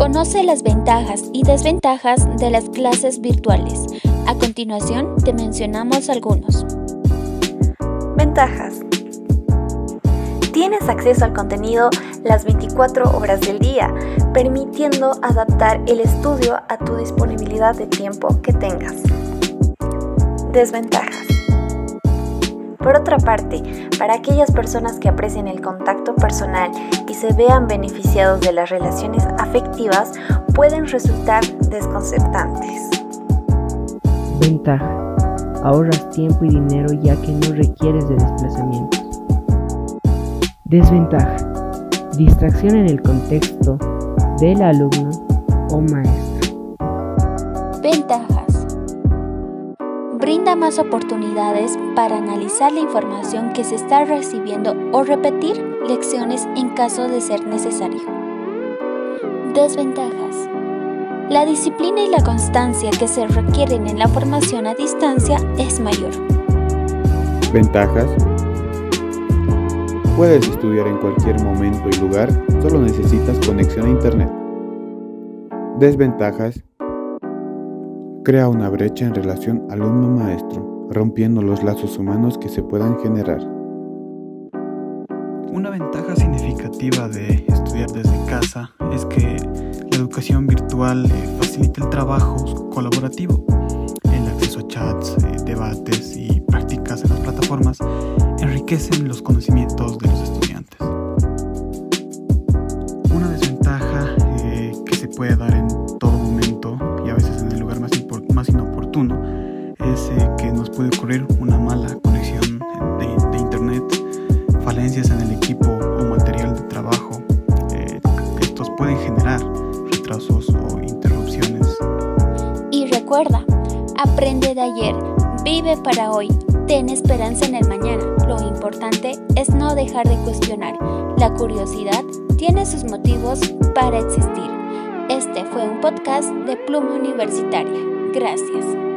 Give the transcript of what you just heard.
Conoce las ventajas y desventajas de las clases virtuales. A continuación te mencionamos algunos. Ventajas. Tienes acceso al contenido las 24 horas del día, permitiendo adaptar el estudio a tu disponibilidad de tiempo que tengas. Desventajas. Por otra parte, para aquellas personas que aprecien el contacto personal y se vean beneficiados de las relaciones afectivas, pueden resultar desconcertantes. Ventaja. Ahorras tiempo y dinero ya que no requieres de desplazamientos. Desventaja. Distracción en el contexto del alumno o maestro. Ventajas. Brinda más oportunidades para analizar la información que se está recibiendo o repetir lecciones en caso de ser necesario. Desventajas. La disciplina y la constancia que se requieren en la formación a distancia es mayor. Ventajas. Puedes estudiar en cualquier momento y lugar, solo necesitas conexión a Internet. Desventajas. Crea una brecha en relación alumno-maestro, rompiendo los lazos humanos que se puedan generar. Una ventaja significativa de estudiar desde casa es que la educación virtual eh, facilita el trabajo colaborativo, el acceso a chats, eh, debates y prácticas en las plataformas enriquecen los conocimientos de los estudiantes. Una desventaja eh, que se puede dar en es que nos puede ocurrir una mala conexión de, de internet, falencias en el equipo o material de trabajo. estos pueden generar retrasos o interrupciones. Y recuerda, aprende de ayer, vive para hoy, ten esperanza en el mañana. Lo importante es no dejar de cuestionar. La curiosidad tiene sus motivos para existir. Este fue un podcast de Pluma Universitaria. Gracias.